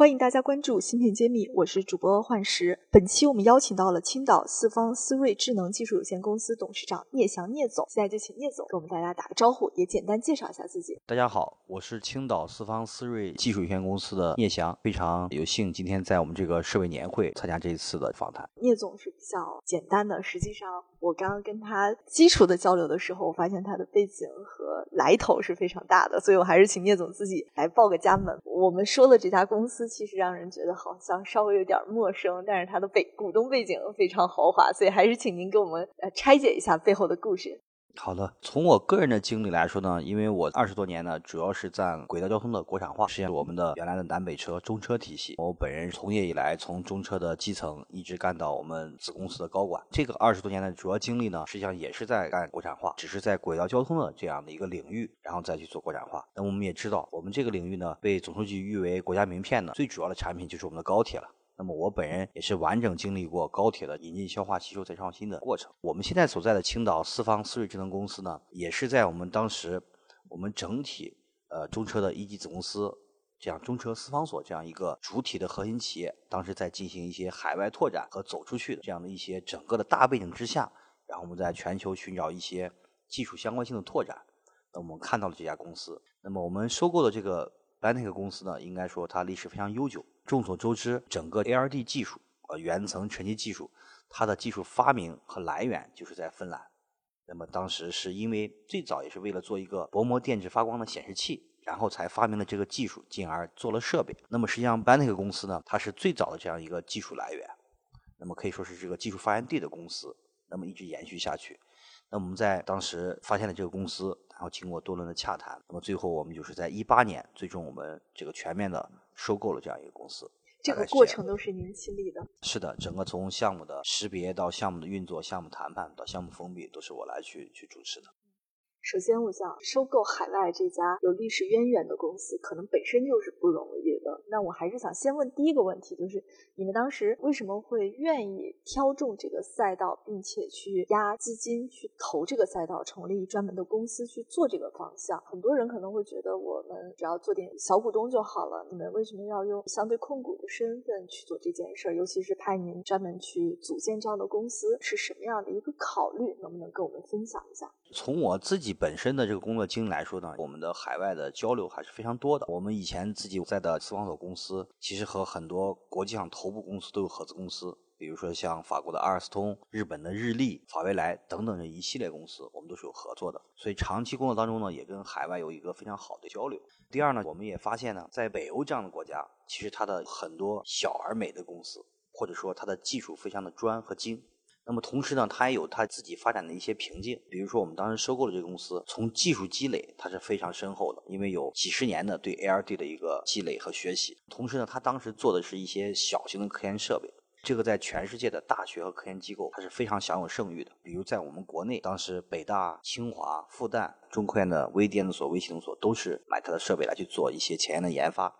欢迎大家关注芯片揭秘，我是主播幻石。本期我们邀请到了青岛四方思睿智能技术有限公司董事长聂翔聂总，现在就请聂总给我们大家打个招呼，也简单介绍一下自己。大家好，我是青岛四方思睿技术有限公司的聂翔，非常有幸今天在我们这个设备年会参加这一次的访谈。聂总是比较简单的，实际上我刚刚跟他基础的交流的时候，我发现他的背景和来头是非常大的，所以我还是请聂总自己来报个家门。我们说的这家公司。其实让人觉得好像稍微有点陌生，但是它的背股东背景非常豪华，所以还是请您给我们呃拆解一下背后的故事。好的，从我个人的经历来说呢，因为我二十多年呢，主要是在轨道交通的国产化，实现我们的原来的南北车中车体系。我本人从业以来，从中车的基层一直干到我们子公司的高管。这个二十多年的主要经历呢，实际上也是在干国产化，只是在轨道交通的这样的一个领域，然后再去做国产化。那我们也知道，我们这个领域呢，被总书记誉为国家名片呢，最主要的产品就是我们的高铁了。那么我本人也是完整经历过高铁的引进、消化、吸收、再创新的过程。我们现在所在的青岛四方思睿智能公司呢，也是在我们当时我们整体呃中车的一级子公司，这样中车四方所这样一个主体的核心企业，当时在进行一些海外拓展和走出去的这样的一些整个的大背景之下，然后我们在全球寻找一些技术相关性的拓展。那我们看到了这家公司。那么我们收购的这个 Bantic 公司呢，应该说它历史非常悠久。众所周知，整个 ARD 技术，呃，原层沉积技术，它的技术发明和来源就是在芬兰。那么当时是因为最早也是为了做一个薄膜电致发光的显示器，然后才发明了这个技术，进而做了设备。那么实际上 b a n t i c 公司呢，它是最早的这样一个技术来源，那么可以说是这个技术发源地的公司，那么一直延续下去。那我们在当时发现了这个公司，然后经过多轮的洽谈，那么最后我们就是在一八年，最终我们这个全面的。收购了这样一个公司，这个过程都是您亲历的。是的，整个从项目的识别到项目的运作、项目谈判到项目封闭，都是我来去去主持的。首先，我想收购海外这家有历史渊源的公司，可能本身就是不容易的。那我还是想先问第一个问题，就是你们当时为什么会愿意挑中这个赛道，并且去压资金去投这个赛道，成立专门的公司去做这个方向？很多人可能会觉得，我们只要做点小股东就好了。你们为什么要用相对控股的身份去做这件事儿？尤其是派您专门去组建这样的公司，是什么样的一个考虑？能不能跟我们分享一下？从我自己本身的这个工作经历来说呢，我们的海外的交流还是非常多的。我们以前自己在的四方所公司，其实和很多国际上头部公司都有合资公司，比如说像法国的阿尔斯通、日本的日立、法维莱等等这一系列公司，我们都是有合作的。所以长期工作当中呢，也跟海外有一个非常好的交流。第二呢，我们也发现呢，在北欧这样的国家，其实它的很多小而美的公司，或者说它的技术非常的专和精。那么同时呢，它也有它自己发展的一些瓶颈。比如说，我们当时收购了这个公司，从技术积累它是非常深厚的，因为有几十年的对 ARD 的一个积累和学习。同时呢，它当时做的是一些小型的科研设备，这个在全世界的大学和科研机构它是非常享有盛誉的。比如在我们国内，当时北大、清华、复旦、中科院的微电子所、微系统所都是买它的设备来去做一些前沿的研发。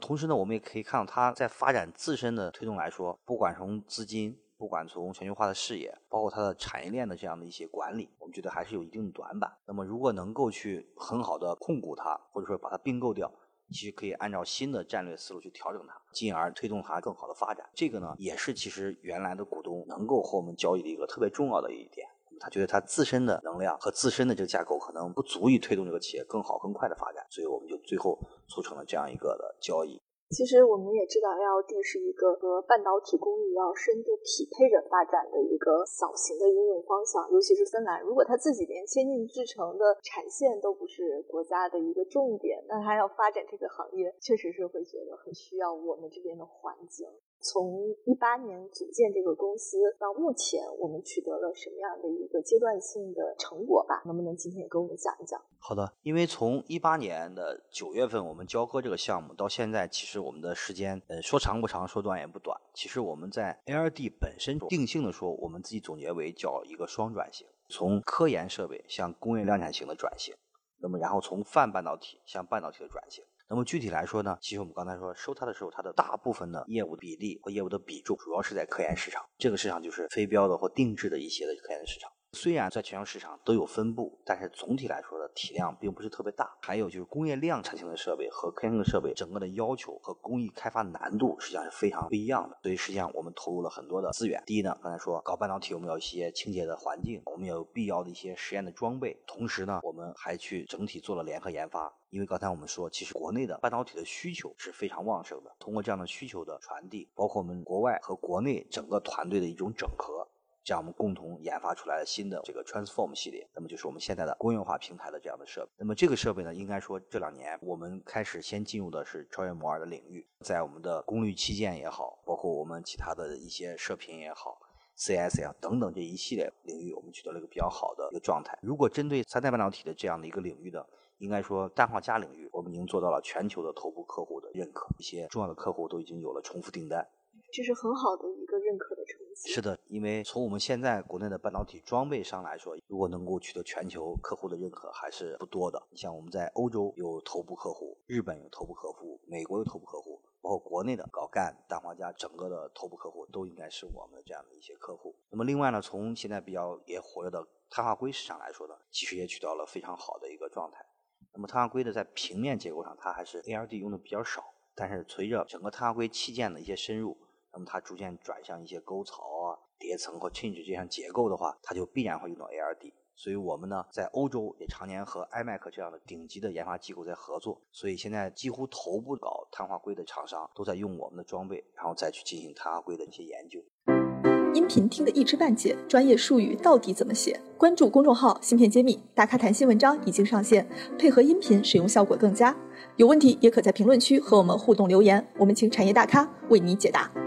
同时呢，我们也可以看到它在发展自身的推动来说，不管从资金。不管从全球化的视野，包括它的产业链的这样的一些管理，我们觉得还是有一定的短板。那么，如果能够去很好的控股它，或者说把它并购掉，其实可以按照新的战略思路去调整它，进而推动它更好的发展。这个呢，也是其实原来的股东能够和我们交易的一个特别重要的一点。他觉得他自身的能量和自身的这个架构可能不足以推动这个企业更好更快的发展，所以我们就最后促成了这样一个的交易。其实我们也知道，L D 是一个和半导体工艺要深度匹配着发展的一个小型的应用方向。尤其是芬兰，如果它自己连先进制程的产线都不是国家的一个重点，那它要发展这个行业，确实是会觉得很需要我们这边的环境。从一八年组建这个公司到目前，我们取得了什么样的一个阶段性的成果吧？能不能今天也跟我们讲一讲？好的，因为从一八年的九月份我们交割这个项目到现在，其实我们的时间，呃，说长不长，说短也不短。其实我们在 ARD 本身定性的说，我们自己总结为叫一个双转型，从科研设备向工业量产型的转型，那么然后从泛半导体向半导体的转型。那么具体来说呢，其实我们刚才说收它的时候，它的大部分的业务比例和业务的比重主要是在科研市场，这个市场就是非标的或定制的一些的科研市场。虽然在全球市场都有分布，但是总体来说的体量并不是特别大。还有就是工业量产型的设备和科研的设备，整个的要求和工艺开发难度实际上是非常不一样的。所以实际上我们投入了很多的资源。第一呢，刚才说搞半导体，我们要一些清洁的环境，我们要有必要的一些实验的装备。同时呢，我们还去整体做了联合研发。因为刚才我们说，其实国内的半导体的需求是非常旺盛的。通过这样的需求的传递，包括我们国外和国内整个团队的一种整合。这样我们共同研发出来的新的这个 Transform 系列，那么就是我们现在的工业化平台的这样的设备。那么这个设备呢，应该说这两年我们开始先进入的是超越摩尔的领域，在我们的功率器件也好，包括我们其他的一些射频也好，CS 呀等等这一系列领域，我们取得了一个比较好的一个状态。如果针对三代半导体的这样的一个领域的，应该说氮化镓领域，我们已经做到了全球的头部客户的认可，一些重要的客户都已经有了重复订单。这是很好的。是的，因为从我们现在国内的半导体装备上来说，如果能够取得全球客户的认可，还是不多的。你像我们在欧洲有头部客户，日本有头部客户，美国有头部客户，包括国内的搞干氮化镓整个的头部客户，都应该是我们这样的一些客户。那么另外呢，从现在比较也活跃的碳化硅市场来说呢，其实也取到了非常好的一个状态。那么碳化硅的在平面结构上，它还是 ARD 用的比较少，但是随着整个碳化硅器件的一些深入。那么它逐渐转向一些沟槽啊、叠层或 change 这样结构的话，它就必然会用到 ARD。所以我们呢，在欧洲也常年和 iMac 这样的顶级的研发机构在合作。所以现在几乎头部搞碳化硅的厂商都在用我们的装备，然后再去进行碳化硅的一些研究。音频听得一知半解，专业术语到底怎么写？关注公众号“芯片揭秘”，大咖谈新文章已经上线，配合音频使用效果更佳。有问题也可在评论区和我们互动留言，我们请产业大咖为你解答。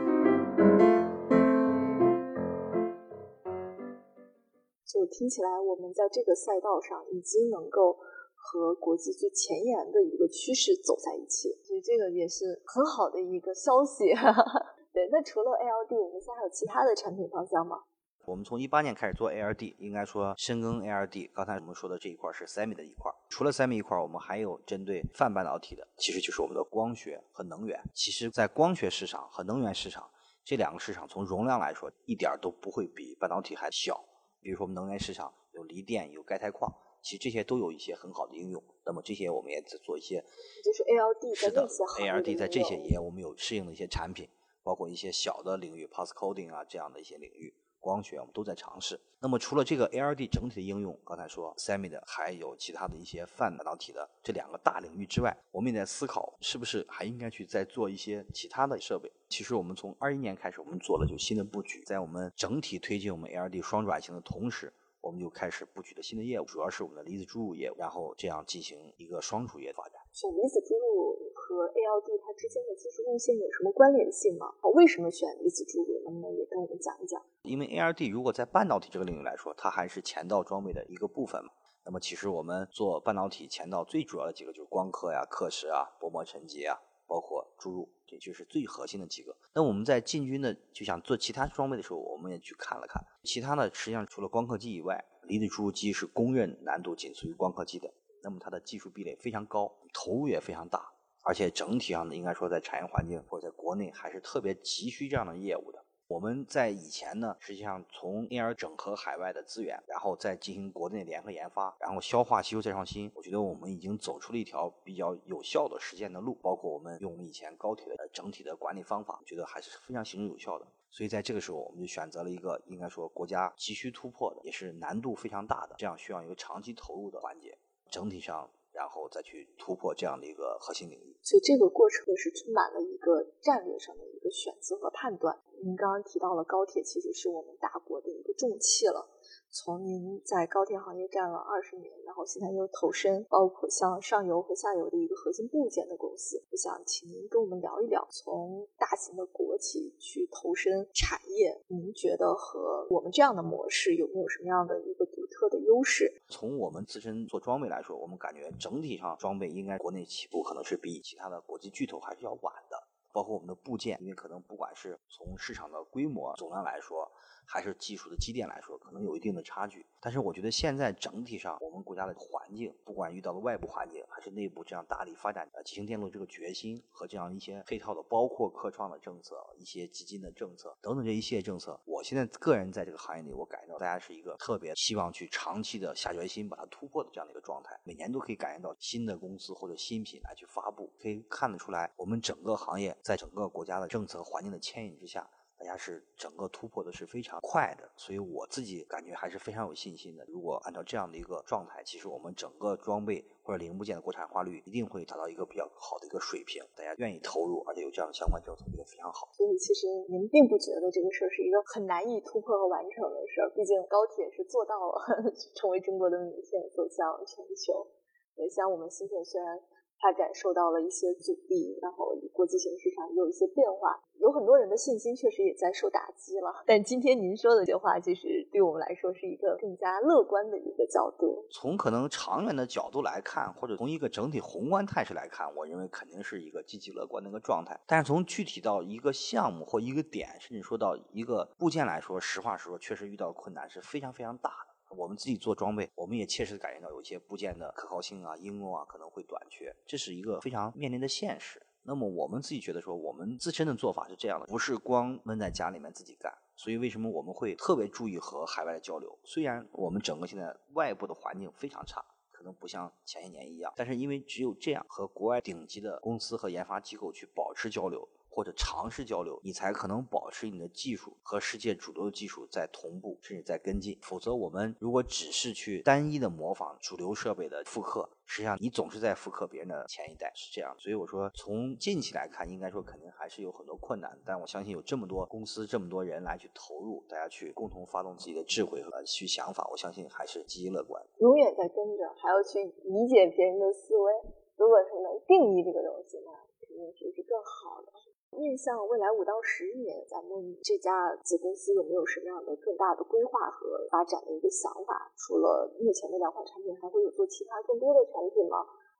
听起来，我们在这个赛道上已经能够和国际最前沿的一个趋势走在一起，所以这个也是很好的一个消息。对，那除了 ALD，我们现在还有其他的产品方向吗？我们从一八年开始做 ALD，应该说深耕 ALD。刚才我们说的这一块是 Semi 的一块，除了 Semi 一块，我们还有针对泛半导体的，其实就是我们的光学和能源。其实，在光学市场和能源市场这两个市场，从容量来说，一点都不会比半导体还小。比如说，我们能源市场有锂电、有钙钛矿，其实这些都有一些很好的应用。那么这些我们也在做一些，就是 ALD 是的，ALD 在这些也我们有适应的一些产品，包括一些小的领域，Pulse Coding 啊这样的一些领域。光学我们都在尝试。那么除了这个 ALD 整体的应用，刚才说 Semi 的，还有其他的一些泛半导体的这两个大领域之外，我们也在思考是不是还应该去再做一些其他的设备。其实我们从二一年开始，我们做了就新的布局，在我们整体推进我们 ALD 双转型的同时，我们就开始布局了新的业务，主要是我们的离子注入业务，然后这样进行一个双主业发展。选离子注入和 ALD 它之间的技术路线有什么关联性吗？为什么选离子注入？能不能也跟我们讲一讲？因为 ALD 如果在半导体这个领域来说，它还是前道装备的一个部分嘛。那么其实我们做半导体前道最主要的几个就是光刻呀、刻蚀啊、薄膜沉积啊，包括注入，这就是最核心的几个。那我们在进军的就想做其他装备的时候，我们也去看了看，其他的实际上除了光刻机以外，离子注入机是公认难度仅次于光刻机的。那么它的技术壁垒非常高，投入也非常大，而且整体上呢，应该说在产业环境或者在国内还是特别急需这样的业务的。我们在以前呢，实际上从因而整合海外的资源，然后再进行国内联合研发，然后消化吸收再创新。我觉得我们已经走出了一条比较有效的实践的路，包括我们用我们以前高铁的整体的管理方法，觉得还是非常行之有效的。所以在这个时候，我们就选择了一个应该说国家急需突破的，也是难度非常大的，这样需要一个长期投入的环节。整体上。然后再去突破这样的一个核心领域，所以这个过程是充满了一个战略上的一个选择和判断。您刚刚提到了高铁，其实是我们大国的一个重器了。从您在高铁行业干了二十年，然后现在又投身包括像上游和下游的一个核心部件的公司，我想请您跟我们聊一聊，从大型的国企去投身产业，您觉得和我们这样的模式有没有什么样的一个独特的优势？从我们自身做装备来说，我们感觉整体上装备应该国内起步可能是比其他的国际巨头还是要晚的。包括我们的部件，因为可能不管是从市场的规模总量来说。还是技术的积淀来说，可能有一定的差距。但是我觉得现在整体上，我们国家的环境，不管遇到的外部环境，还是内部这样大力发展呃集成电路这个决心和这样一些配套的，包括科创的政策、一些基金的政策等等这一系列政策，我现在个人在这个行业里，我感觉到大家是一个特别希望去长期的下决心把它突破的这样的一个状态。每年都可以感觉到新的公司或者新品来去发布，可以看得出来，我们整个行业在整个国家的政策环境的牵引之下。大家是整个突破的是非常快的，所以我自己感觉还是非常有信心的。如果按照这样的一个状态，其实我们整个装备或者零部件的国产化率一定会达到一个比较好的一个水平。大家愿意投入，而且有这样的相关政策，觉得非常好。所以其实您并不觉得这个事儿是一个很难以突破和完成的事儿，毕竟高铁是做到了 成为中国的名片，走向全球。也像我们芯片虽然。他感受到了一些阻力，然后国际形势上有一些变化，有很多人的信心确实也在受打击了。但今天您说的这些话，其实对我们来说是一个更加乐观的一个角度。从可能长远的角度来看，或者从一个整体宏观态势来看，我认为肯定是一个积极乐观的一个状态。但是从具体到一个项目或一个点，甚至说到一个部件来说，实话实说，确实遇到困难是非常非常大的。我们自己做装备，我们也切实感觉到有些部件的可靠性啊、应用啊可能会短缺，这是一个非常面临的现实。那么我们自己觉得说，我们自身的做法是这样的，不是光闷在家里面自己干。所以为什么我们会特别注意和海外的交流？虽然我们整个现在外部的环境非常差，可能不像前些年一样，但是因为只有这样和国外顶级的公司和研发机构去保持交流。或者尝试交流，你才可能保持你的技术和世界主流的技术在同步，甚至在跟进。否则，我们如果只是去单一的模仿主流设备的复刻，实际上你总是在复刻别人的前一代，是这样。所以我说，从近期来看，应该说肯定还是有很多困难。但我相信有这么多公司、这么多人来去投入，大家去共同发动自己的智慧和去想法，我相信还是积极乐观。永远在跟着，还要去理解别人的思维。如果是能定义这个东西，那肯定是是更好的。面向未来五到十年，咱们这家子公司有没有什么样的更大的规划和发展的一个想法？除了目前的两款产品，还会有做其他更多的产品吗？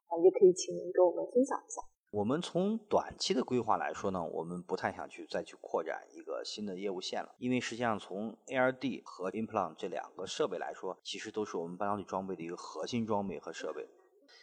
啊，也可以请您跟我们分享一下。我们从短期的规划来说呢，我们不太想去再去扩展一个新的业务线了，因为实际上从 ARD 和 Implant 这两个设备来说，其实都是我们半导体装备的一个核心装备和设备。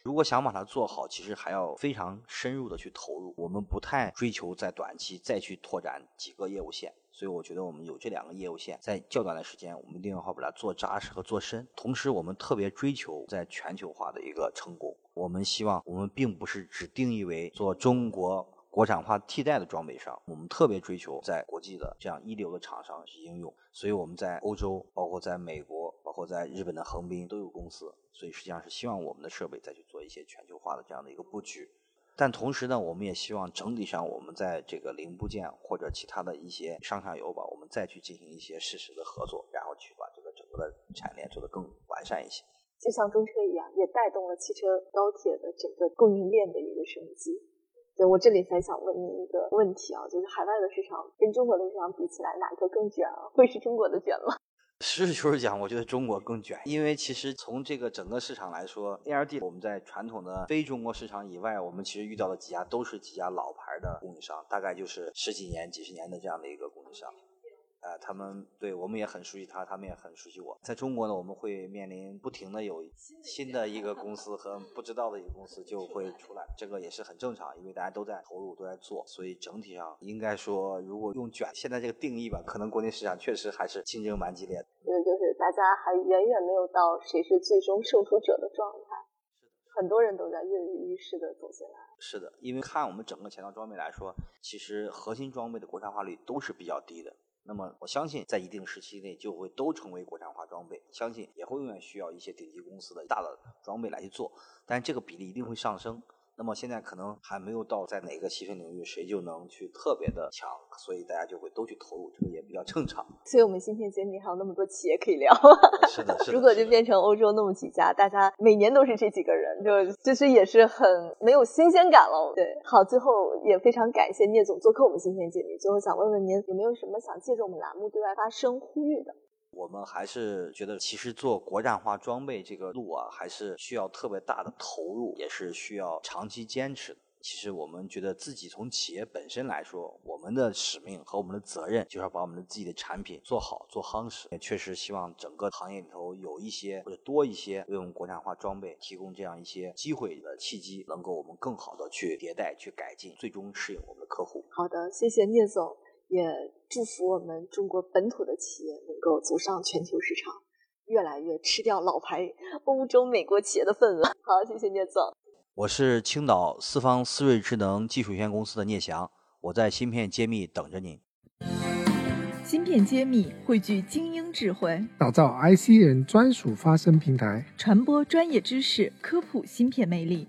如果想把它做好，其实还要非常深入的去投入。我们不太追求在短期再去拓展几个业务线，所以我觉得我们有这两个业务线，在较短的时间，我们一定要好把它做扎实和做深。同时，我们特别追求在全球化的一个成功。我们希望我们并不是只定义为做中国。国产化替代的装备上，我们特别追求在国际的这样一流的厂商去应用，所以我们在欧洲，包括在美国，包括在日本的横滨都有公司，所以实际上是希望我们的设备再去做一些全球化的这样的一个布局。但同时呢，我们也希望整体上我们在这个零部件或者其他的一些上下游吧，我们再去进行一些实时的合作，然后去把这个整个的产业链做得更完善一些。就像中车一样，也带动了汽车、高铁的整个供应链的一个升级。对我这里才想问您一个问题啊，就是海外的市场跟中国的市场比起来，哪个更卷啊？会是中国的卷吗？实事求是讲，我觉得中国更卷，因为其实从这个整个市场来说，ARD 我们在传统的非中国市场以外，我们其实遇到的几家都是几家老牌的供应商，大概就是十几年、几十年的这样的一个供应商。呃，他们对我们也很熟悉他，他们也很熟悉我。在中国呢，我们会面临不停的有新的一个公司和不知道的一个公司就会出来，这个也是很正常，因为大家都在投入，都在做，所以整体上应该说，如果用卷现在这个定义吧，可能国内市场确实还是竞争蛮激烈的。因为就是大家还远远没有到谁是最终胜出者的状态，很多人都在跃跃欲试的走进来。是的，因为看我们整个前端装备来说，其实核心装备的国产化率都是比较低的。那么我相信，在一定时期内就会都成为国产化装备，相信也会永远需要一些顶级公司的大的装备来去做，但这个比例一定会上升。那么现在可能还没有到在哪个细分领域谁就能去特别的强，所以大家就会都去投入，这个也比较正常。所以我们芯片揭秘还有那么多企业可以聊。是的，是的。如果就变成欧洲那么几家，大家每年都是这几个人，就其实也是很没有新鲜感了。对，好，最后也非常感谢聂总做客我们芯片揭秘。最后想问问您，有没有什么想借着我们栏目对外发声呼吁的？我们还是觉得，其实做国产化装备这个路啊，还是需要特别大的投入，也是需要长期坚持。其实我们觉得自己从企业本身来说，我们的使命和我们的责任就是要把我们的自己的产品做好、做夯实。也确实希望整个行业里头有一些或者多一些为我们国产化装备提供这样一些机会的契机，能够我们更好的去迭代、去改进，最终适应我们的客户。好的，谢谢聂总，也祝福我们中国本土的企业能够走上全球市场，越来越吃掉老牌欧洲、美国企业的份额。好，谢谢聂总。我是青岛四方思锐智能技术有限公司的聂翔，我在芯片揭秘等着您。芯片揭秘汇聚精英智慧，打造 IC 人专属发声平台，传播专业知识，科普芯片魅力，